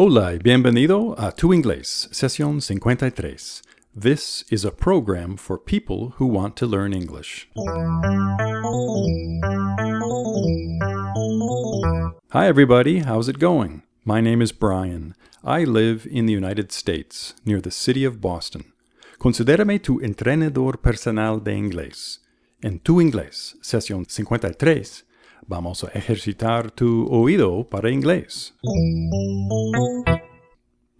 Hola y bienvenido a Tu Inglés, sesión 53. This is a program for people who want to learn English. Hi, everybody. How's it going? My name is Brian. I live in the United States, near the city of Boston. Considérame tu entrenador personal de inglés. En Tu Inglés, sesión 53, vamos a ejercitar tu oído para inglés.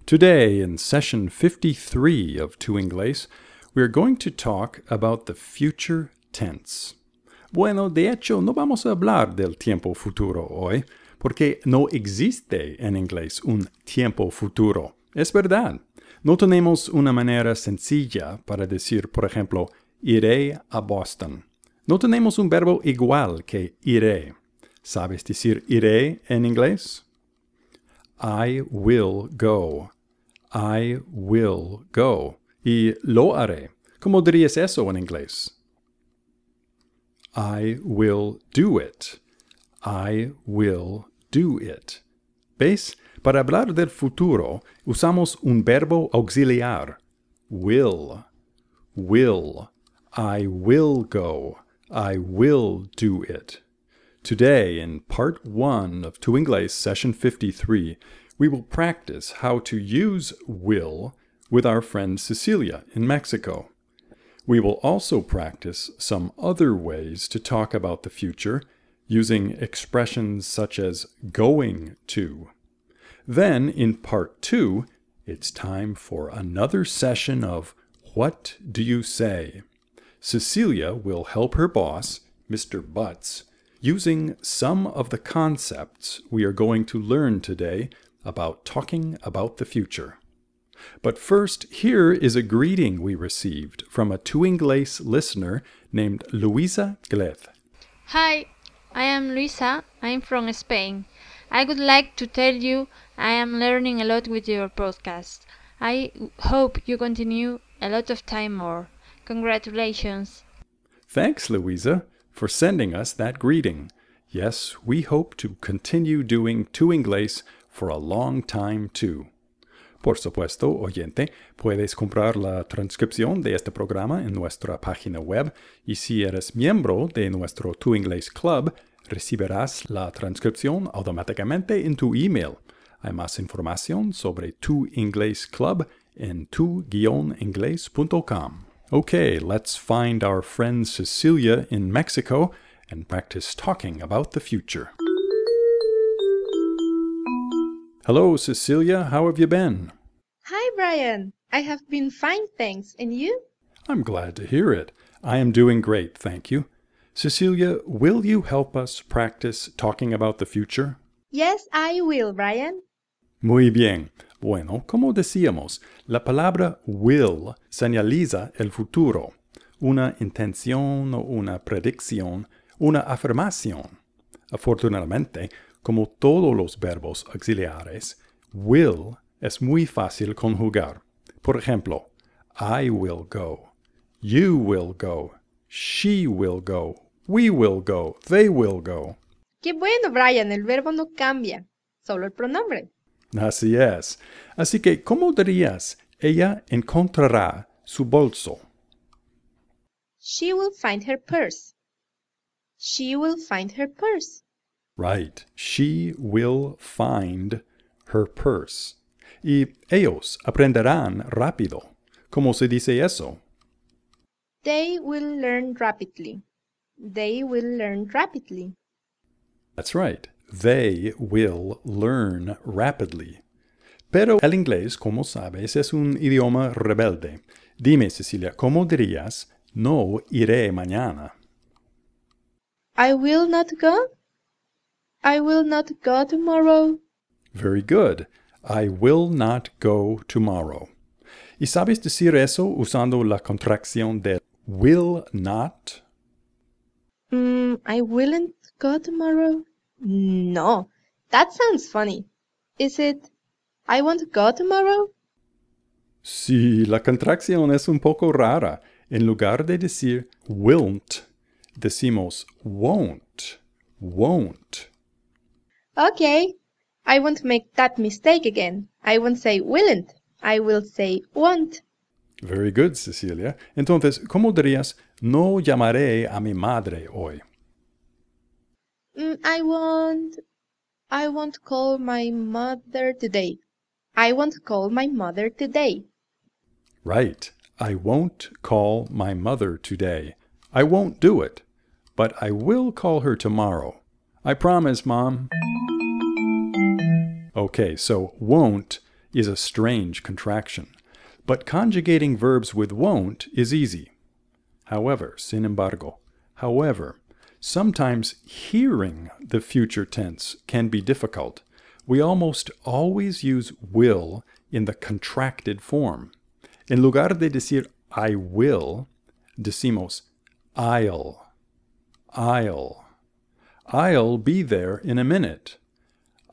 Today, in session 53 of Tu Inglés, we are going to talk about the future tense. Bueno, de hecho, no vamos a hablar del tiempo futuro hoy, porque no existe en inglés un tiempo futuro. Es verdad. No tenemos una manera sencilla para decir, por ejemplo, iré a Boston. No tenemos un verbo igual que iré. ¿Sabes decir iré en inglés? I will go. I will go. Y lo haré. ¿Cómo dirías eso en inglés? I will do it. I will do it. ¿Ves? Para hablar del futuro usamos un verbo auxiliar. Will. Will. I will go. I will do it. Today, in part one of Tu Inglés session 53, we will practice how to use will with our friend Cecilia in Mexico. We will also practice some other ways to talk about the future using expressions such as going to. Then, in part two, it's time for another session of What Do You Say? Cecilia will help her boss, Mr. Butts, using some of the concepts we are going to learn today about talking about the future. But first, here is a greeting we received from a Tu Inglés listener named Luisa Gleth. Hi, I am Luisa. I'm from Spain. I would like to tell you I am learning a lot with your podcast. I hope you continue a lot of time more. Congratulations. Thanks, Louisa, for sending us that greeting. Yes, we hope to continue doing Tu Inglés for a long time too. Por supuesto, oyente, puedes comprar la transcripción de este programa en nuestra página web y si eres miembro de nuestro Tu Inglés Club, recibirás la transcripción automáticamente en tu email. Hay más información sobre Tu Inglés Club en tu-inglés.com. Okay, let's find our friend Cecilia in Mexico and practice talking about the future. Hello, Cecilia. How have you been? Hi, Brian. I have been fine, thanks. And you? I'm glad to hear it. I am doing great, thank you. Cecilia, will you help us practice talking about the future? Yes, I will, Brian. Muy bien. Bueno, como decíamos, la palabra will señaliza el futuro, una intención o una predicción, una afirmación. Afortunadamente, como todos los verbos auxiliares, will es muy fácil conjugar. Por ejemplo, I will go, you will go, she will go, we will go, they will go. Qué bueno, Brian, el verbo no cambia, solo el pronombre. Así es. Así que, ¿cómo dirías? Ella encontrará su bolso. She will find her purse. She will find her purse. Right. She will find her purse. Y ellos aprenderán rápido. ¿Cómo se dice eso? They will learn rapidly. They will learn rapidly. That's right. They will learn rapidly. Pero el inglés, como sabes, es un idioma rebelde. Dime, Cecilia, ¿cómo dirías no iré mañana? I will not go. I will not go tomorrow. Very good. I will not go tomorrow. ¿Y sabes decir eso usando la contracción de will not? Mm, I willn't go tomorrow. No, that sounds funny. Is it I want to go tomorrow? Sí, la contracción es un poco rara. En lugar de decir won't, decimos won't, won't. Okay, I won't make that mistake again. I won't say willn't. I will say won't. Very good, Cecilia. Entonces, ¿cómo dirías no llamaré a mi madre hoy? Mm, I won't. I won't call my mother today. I won't call my mother today. Right. I won't call my mother today. I won't do it. But I will call her tomorrow. I promise, Mom. Okay, so won't is a strange contraction. But conjugating verbs with won't is easy. However, sin embargo, however, sometimes hearing the future tense can be difficult. We almost always use will in the contracted form. En lugar de decir I will, decimos I'll. I'll. I'll be there in a minute.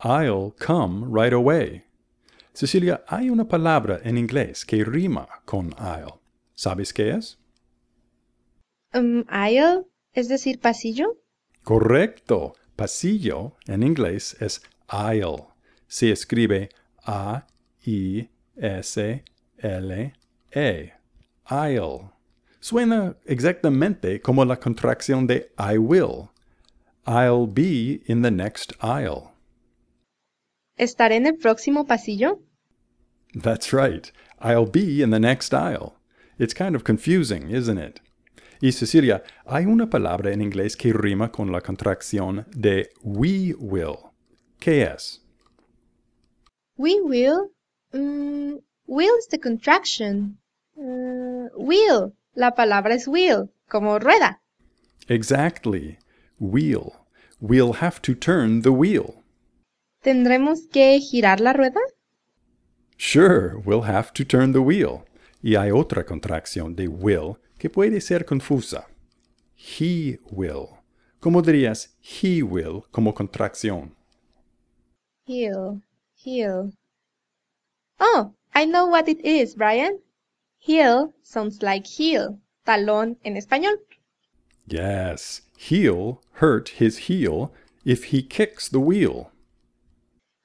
I'll come right away. Cecilia, hay una palabra en inglés que rima con I'll. ¿Sabes qué es? Um, aisle, es decir, pasillo. Correcto. Pasillo en inglés es aisle. Se escribe A-I-S-L-E. Aisle. Suena exactamente como la contracción de I will. I'll be in the next aisle. ¿Estaré en el próximo pasillo? That's right. I'll be in the next aisle. It's kind of confusing, isn't it? Y Cecilia, hay una palabra en inglés que rima con la contracción de we will. ¿Qué es? We will. Mm, will is the contraction. Uh, will. La palabra es will, como rueda. Exactly. Wheel. We'll have to turn the wheel. ¿Tendremos que girar la rueda? Sure, we'll have to turn the wheel. Y hay otra contracción de will que puede ser confusa. He will. ¿Cómo dirías he will como contracción? Heel, heel. Oh, I know what it is, Brian. Heel sounds like heel, talón en español. Yes, he'll hurt his heel if he kicks the wheel.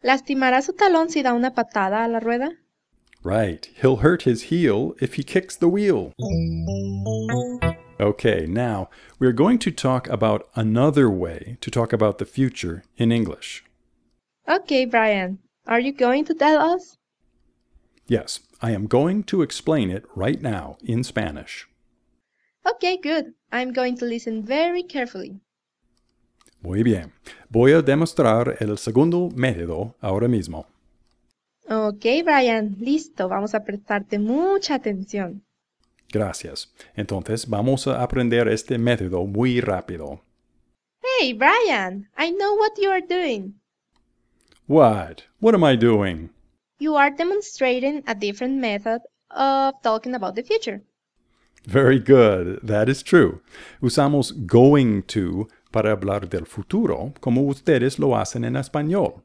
¿Lastimará su talón si da una patada a la rueda? Right, he'll hurt his heel if he kicks the wheel. Okay, now we're going to talk about another way to talk about the future in English. Okay, Brian. Are you going to tell us? Yes, I am going to explain it right now in Spanish. Okay, good. I'm going to listen very carefully. Muy bien. Voy a demostrar el segundo método ahora mismo. Ok, Brian, listo. Vamos a prestarte mucha atención. Gracias. Entonces vamos a aprender este método muy rápido. Hey, Brian, I know what you are doing. What? What am I doing? You are demonstrating a different method of talking about the future. Very good. That is true. Usamos going to para hablar del futuro, como ustedes lo hacen en español.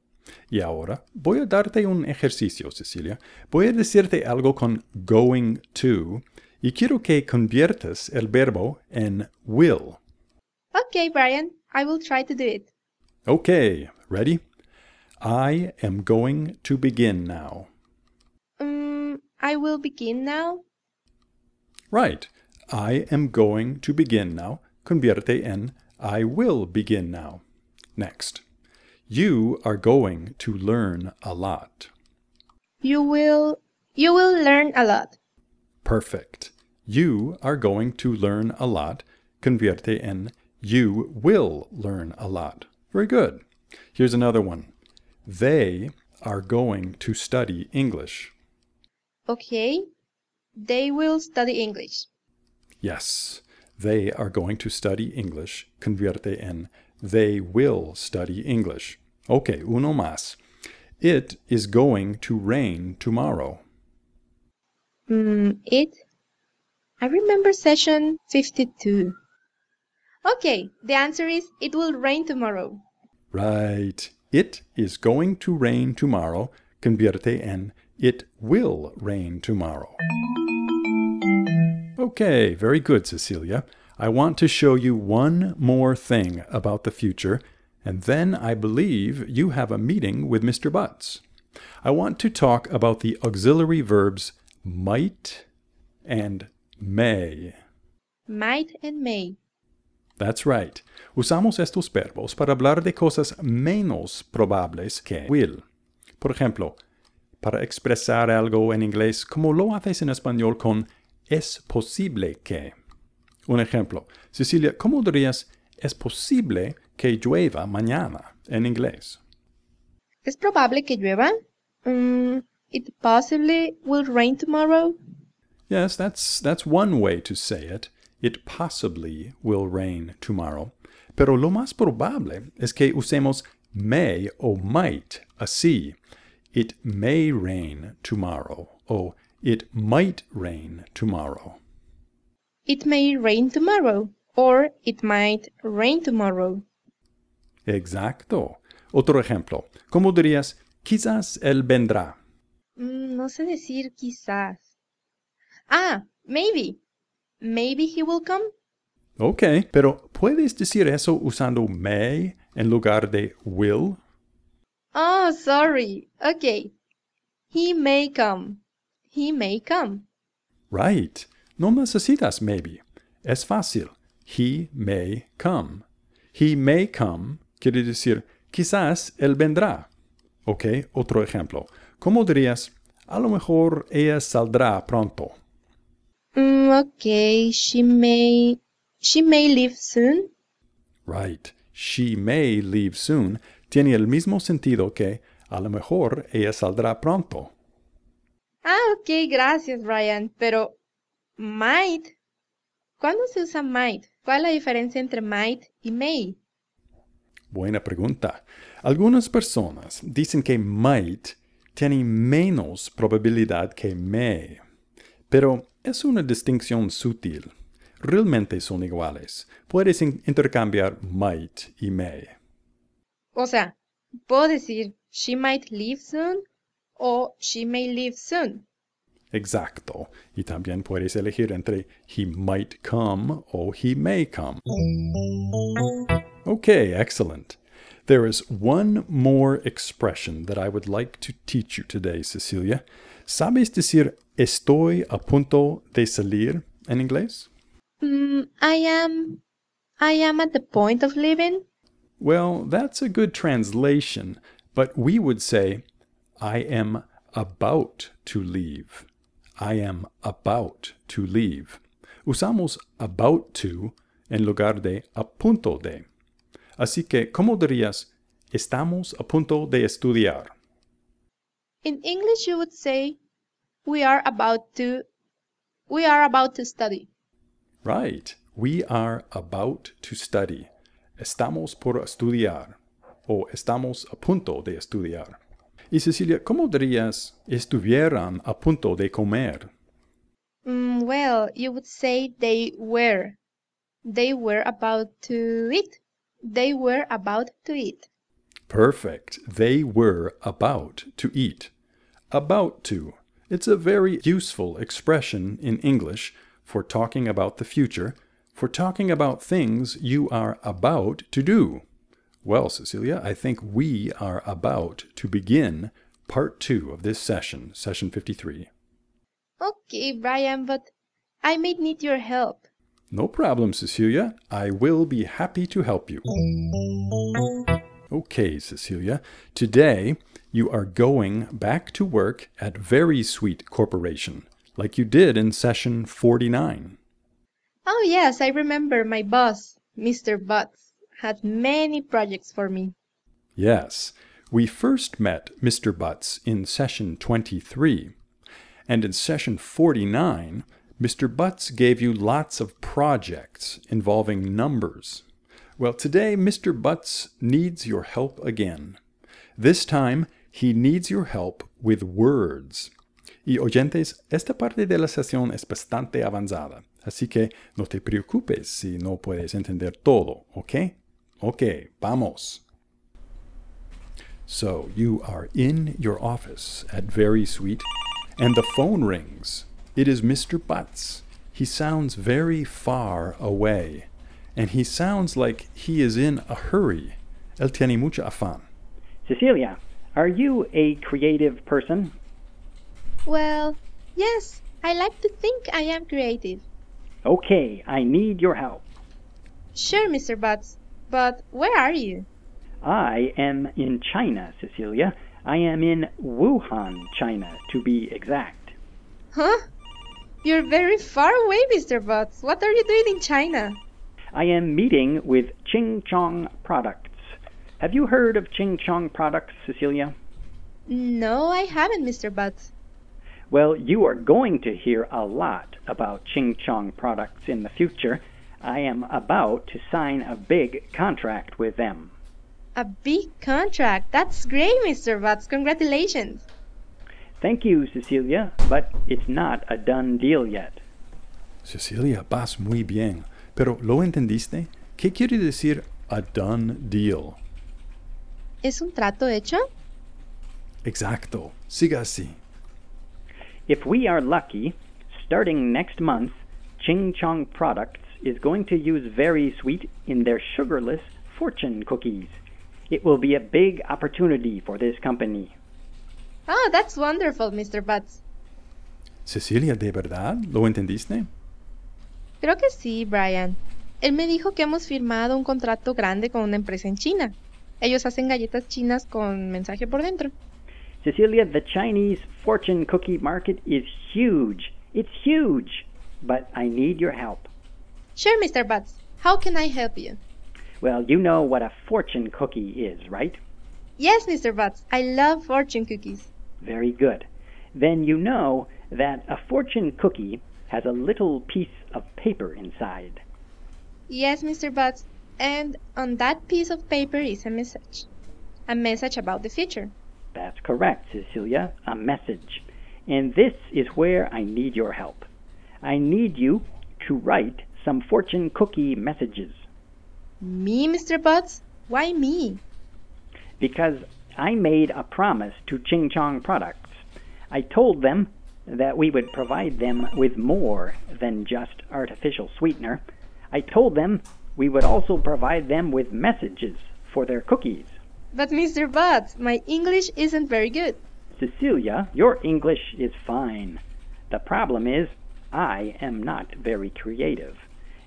Y ahora voy a darte un ejercicio, Cecilia. Voy a decirte algo con going to y quiero que conviertas el verbo en will. Okay, Brian, I will try to do it. Okay, ready? I am going to begin now. Um, I will begin now. Right. I am going to begin now. Convierte en I will begin now. Next. You are going to learn a lot. You will you will learn a lot. Perfect. You are going to learn a lot. Convierte en you will learn a lot. Very good. Here's another one. They are going to study English. Okay. They will study English. Yes, they are going to study English. Convierte en they will study English. Okay, uno más. It is going to rain tomorrow. Mm, it. I remember session 52. Okay, the answer is it will rain tomorrow. Right. It is going to rain tomorrow. Convierte en it will rain tomorrow. Okay, very good, Cecilia. I want to show you one more thing about the future, And then I believe you have a meeting with Mr. Butts. I want to talk about the auxiliary verbs might and may. Might and may. That's right. Usamos estos verbos para hablar de cosas menos probables que will. Por ejemplo, para expresar algo en inglés como lo haces en español con es posible que. Un ejemplo. Cecilia, ¿cómo dirías es posible que llueva mañana en inglés? ¿Es probable que llueva? Mm, it possibly will rain tomorrow. Yes, that's that's one way to say it. It possibly will rain tomorrow. Pero lo más probable es que usemos may o might así. It may rain tomorrow o it might rain tomorrow. It may rain tomorrow. Or it might rain tomorrow. Exacto. Otro ejemplo. ¿Cómo dirías? Quizás él vendrá. Mm, no sé decir quizás. Ah, maybe. Maybe he will come. Ok, pero ¿puedes decir eso usando may en lugar de will? Oh, sorry. Okay. He may come. He may come. Right. No necesitas maybe. Es fácil. He may come. He may come quiere decir quizás él vendrá. Ok, otro ejemplo. ¿Cómo dirías? A lo mejor ella saldrá pronto. Mm, okay, she may she may leave soon. Right. She may leave soon tiene el mismo sentido que a lo mejor ella saldrá pronto. Ah, ok, gracias, Brian. Pero might. ¿Cuándo se usa might? ¿Cuál es la diferencia entre might y may? Buena pregunta. Algunas personas dicen que might tiene menos probabilidad que may, pero es una distinción sutil. Realmente son iguales. Puedes intercambiar might y may. O sea, puedo decir she might leave soon o she may leave soon. Exacto. Y también puedes elegir entre he might come o he may come. Okay, excellent. There is one more expression that I would like to teach you today, Cecilia. ¿Sabes decir estoy a punto de salir en inglés? Mm, I am I am at the point of leaving. Well, that's a good translation, but we would say I am about to leave. I am about to leave. Usamos about to en lugar de a punto de. Así que, ¿cómo dirías estamos a punto de estudiar? In English you would say we are about to we are about to study. Right. We are about to study. Estamos por estudiar o estamos a punto de estudiar. Y Cecilia, ¿cómo dirías estuvieran a punto de comer? Mm, well, you would say they were. They were about to eat. They were about to eat. Perfect. They were about to eat. About to. It's a very useful expression in English for talking about the future, for talking about things you are about to do. Well, Cecilia, I think we are about to begin part two of this session, session 53. Okay, Brian, but I may need your help. No problem, Cecilia. I will be happy to help you. Okay, Cecilia. Today, you are going back to work at Very Sweet Corporation, like you did in session 49. Oh, yes, I remember my boss, Mr. Butts, had many projects for me. Yes, we first met Mr. Butts in session 23, and in session 49, Mr. Butts gave you lots of projects involving numbers. Well, today Mr. Butts needs your help again. This time, he needs your help with words. Y oyentes, esta parte de la sesión es bastante avanzada, así que no te preocupes si no puedes entender todo, ¿ok? Ok, vamos. So, you are in your office at Very Sweet, and the phone rings. It is Mr. Butts. He sounds very far away, and he sounds like he is in a hurry, Él tiene mucho afán. Cecilia, are you a creative person? Well, yes, I like to think I am creative. Okay, I need your help. Sure, Mr. Butts, but where are you? I am in China, Cecilia. I am in Wuhan, China, to be exact. Huh? You're very far away, Mr. Butts. What are you doing in China? I am meeting with Ching Chong Products. Have you heard of Ching Chong Products, Cecilia? No, I haven't, Mr. Butts. Well, you are going to hear a lot about Ching Chong Products in the future. I am about to sign a big contract with them. A big contract. That's great, Mr. Butts. Congratulations. Thank you, Cecilia, but it's not a done deal yet. Cecilia, vas muy bien. Pero, ¿lo entendiste? ¿Qué quiere decir a done deal? ¿Es un trato hecho? Exacto. Siga así. If we are lucky, starting next month, Ching Chong Products is going to use Very Sweet in their sugarless fortune cookies. It will be a big opportunity for this company. Oh, that's wonderful, Mr. Butts. Cecilia, ¿de verdad? ¿Lo entendiste? Creo que sí, Brian. Él me dijo que hemos firmado un contrato grande con una empresa en China. Ellos hacen galletas chinas con mensaje por dentro. Cecilia, the Chinese fortune cookie market is huge. It's huge. But I need your help. Sure, Mr. Butts. How can I help you? Well, you know what a fortune cookie is, right? Yes, Mr. Butts. I love fortune cookies. Very good. Then you know that a fortune cookie has a little piece of paper inside. Yes, Mr. Butts. And on that piece of paper is a message. A message about the future. That's correct, Cecilia. A message. And this is where I need your help. I need you to write some fortune cookie messages Me, Mr. Butts? Why me? because I made a promise to Ching Chong Products. I told them that we would provide them with more than just artificial sweetener. I told them we would also provide them with messages for their cookies. But, Mr. Butts, my English isn't very good. Cecilia, your English is fine. The problem is, I am not very creative,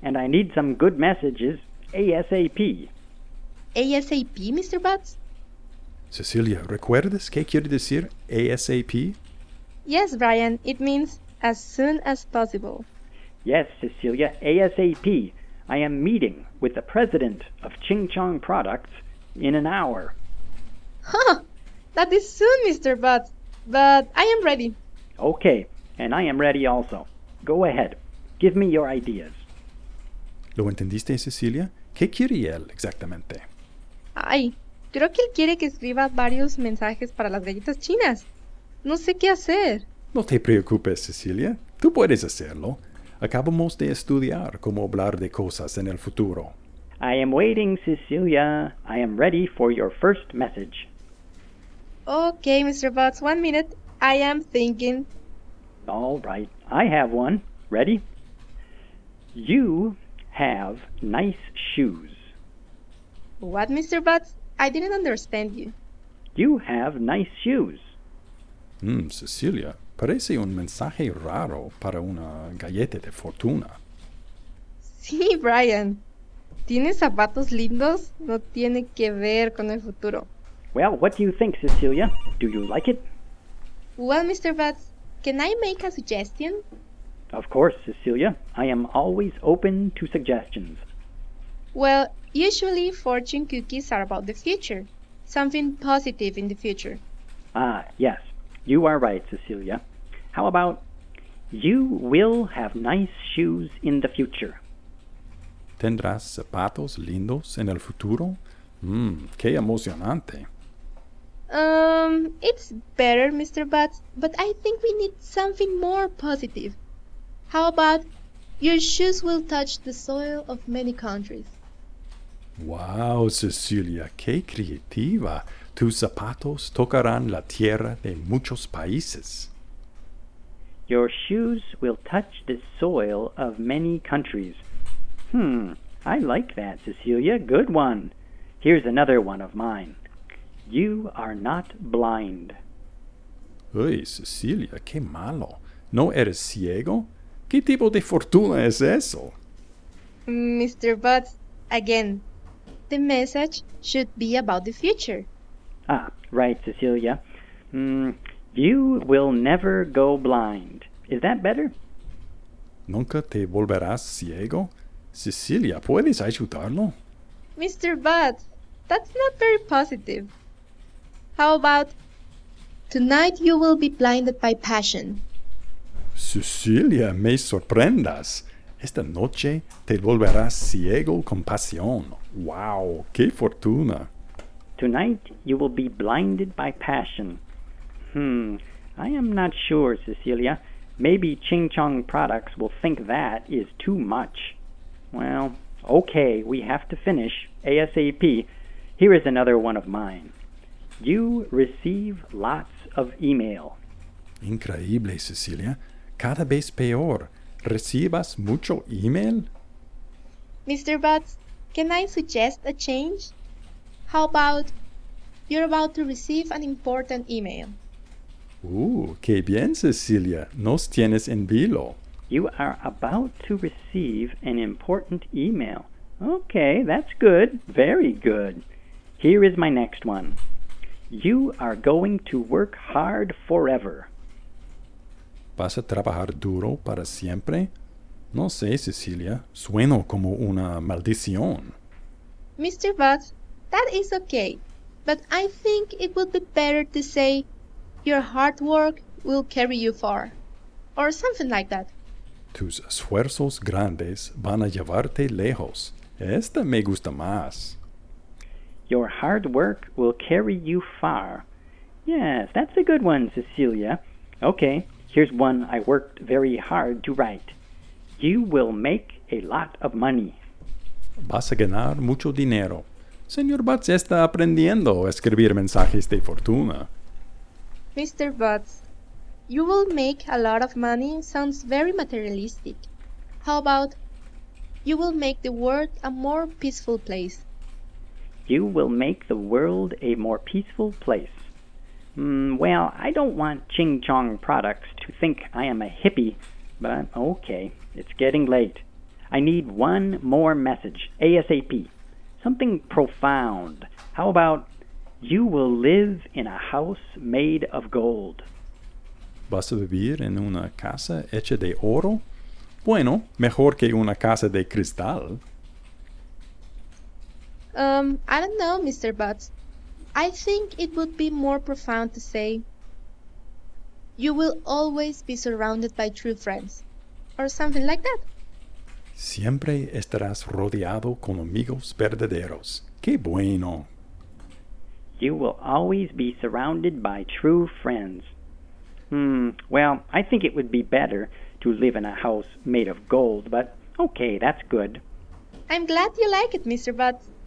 and I need some good messages ASAP. ASAP, Mr. Butts? Cecilia, ¿recuerdas qué quiere decir ASAP? Yes, Brian. It means as soon as possible. Yes, Cecilia, ASAP. I am meeting with the president of Ching Chong Products in an hour. Huh! That is soon, Mr. Butts. But I am ready. Okay, and I am ready also. Go ahead. Give me your ideas. ¿Lo entendiste, Cecilia? ¿Qué quiere él exactamente? Ay, creo que él quiere que escriba varios mensajes para las galletas chinas. No sé qué hacer. No te preocupes, Cecilia. Tú puedes hacerlo. Acabamos de estudiar cómo hablar de cosas en el futuro. I am waiting, Cecilia. I am ready for your first message. Okay, Mr. Butts, one minute. I am thinking. All right, I have one. Ready? You have nice shoes. What, Mr. Butts? I didn't understand you. You have nice shoes. Mm, Cecilia, parece un mensaje raro para una galleta de fortuna. Sí, Brian. ¿Tienes zapatos lindos? No tiene que ver con el futuro. Well, what do you think, Cecilia? Do you like it? Well, Mr. Butts, can I make a suggestion? Of course, Cecilia. I am always open to suggestions. Well, usually fortune cookies are about the future. Something positive in the future. Ah, yes, you are right, Cecilia. How about you will have nice shoes in the future? ¿Tendrás zapatos lindos en el futuro? Mmm, qué emocionante. Um, it's better, Mr. Butts, but I think we need something more positive. How about your shoes will touch the soil of many countries? Wow, Cecilia, qué creativa. Tus zapatos tocarán la tierra de muchos países. Your shoes will touch the soil of many countries. Hmm, I like that, Cecilia. Good one. Here's another one of mine. You are not blind. Uy, Cecilia, qué malo. ¿No eres ciego? ¿Qué tipo de fortuna es eso? Mr. Butts, again, the message should be about the future. Ah, right, Cecilia. Mm, you will never go blind. Is that better? ¿Nunca te volverás ciego? Cecilia, ¿puedes ayudarlo? Mr. Butts, that's not very positive. How about tonight you will be blinded by passion? Cecilia, me sorprendas. Esta noche te volverás ciego con pasión. ¡Wow! ¡Qué fortuna! Tonight you will be blinded by passion. Hmm, I am not sure, Cecilia. Maybe Ching Chong Products will think that is too much. Well, okay, we have to finish ASAP. Here is another one of mine. You receive lots of email. Increíble, Cecilia. Cada vez peor. ¿Recibas mucho email? Mr. Butts, can I suggest a change? How about you're about to receive an important email? Uh, qué bien, Cecilia. Nos tienes en vilo. You are about to receive an important email. Okay, that's good. Very good. Here is my next one. You are going to work hard forever. ¿Vas a trabajar duro para siempre? No sé, Cecilia. Sueno como una maldición. Mr. Butts, that is okay, but I think it would be better to say your hard work will carry you far, or something like that. Tus esfuerzos grandes van a llevarte lejos. Esta me gusta más. Your hard work will carry you far. Yes, that's a good one, Cecilia. Okay, here's one I worked very hard to write. You will make a lot of money. Vas a ganar mucho dinero. Señor Butts está aprendiendo a escribir mensajes de fortuna. Mr. Butts, you will make a lot of money sounds very materialistic. How about you will make the world a more peaceful place? You will make the world a more peaceful place. Mm, well, I don't want Ching Chong Products to think I am a hippie, but I'm okay, it's getting late. I need one more message, ASAP. Something profound. How about you will live in a house made of gold? ¿Vas a vivir en una casa hecha de oro? Bueno, mejor que una casa de cristal. Um, I don't know, Mr. Butts. I think it would be more profound to say, You will always be surrounded by true friends, or something like that. Siempre estarás rodeado con amigos verdaderos. ¡Qué bueno! You will always be surrounded by true friends. Hmm, well, I think it would be better to live in a house made of gold, but okay, that's good. I'm glad you like it, Mr. Butts.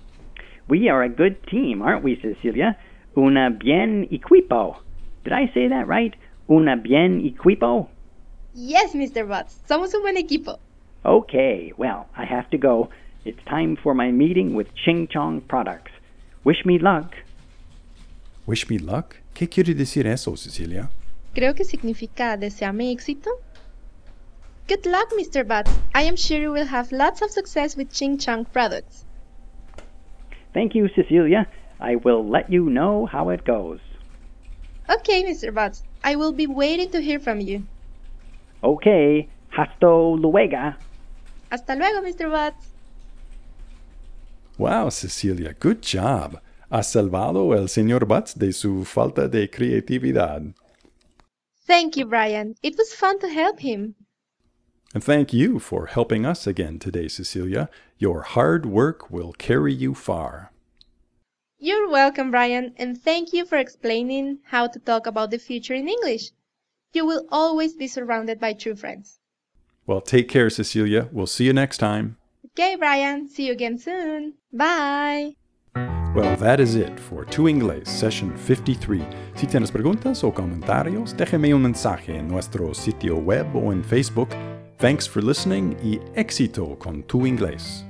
We are a good team, aren't we, Cecilia? Una bien equipo. Did I say that right? Una bien equipo? Yes, Mr. Butts. Somos un buen equipo. Okay, well, I have to go. It's time for my meeting with Ching Chong Products. Wish me luck. Wish me luck? ¿Qué quiere decir eso, Cecilia? Creo que significa deseame éxito. Good luck, Mr. Butts. I am sure you will have lots of success with Ching Chong products. Thank you, Cecilia. I will let you know how it goes. Okay, Mr. Butts. I will be waiting to hear from you. Okay, hasta luego. Hasta luego, Mr. Butts. Wow, Cecilia, good job. Has salvado el señor Butts de su falta de creatividad. Thank you, Brian. It was fun to help him. And thank you for helping us again today, Cecilia. Your hard work will carry you far. You're welcome, Brian, and thank you for explaining how to talk about the future in English. You will always be surrounded by true friends. Well, take care, Cecilia. We'll see you next time. Okay, Brian. See you again soon. Bye. Well, that is it for Tu Inglés Session 53. Si tienes preguntas o comentarios, déjame un mensaje en nuestro sitio web o en Facebook. Thanks for listening y éxito con Tu Inglés.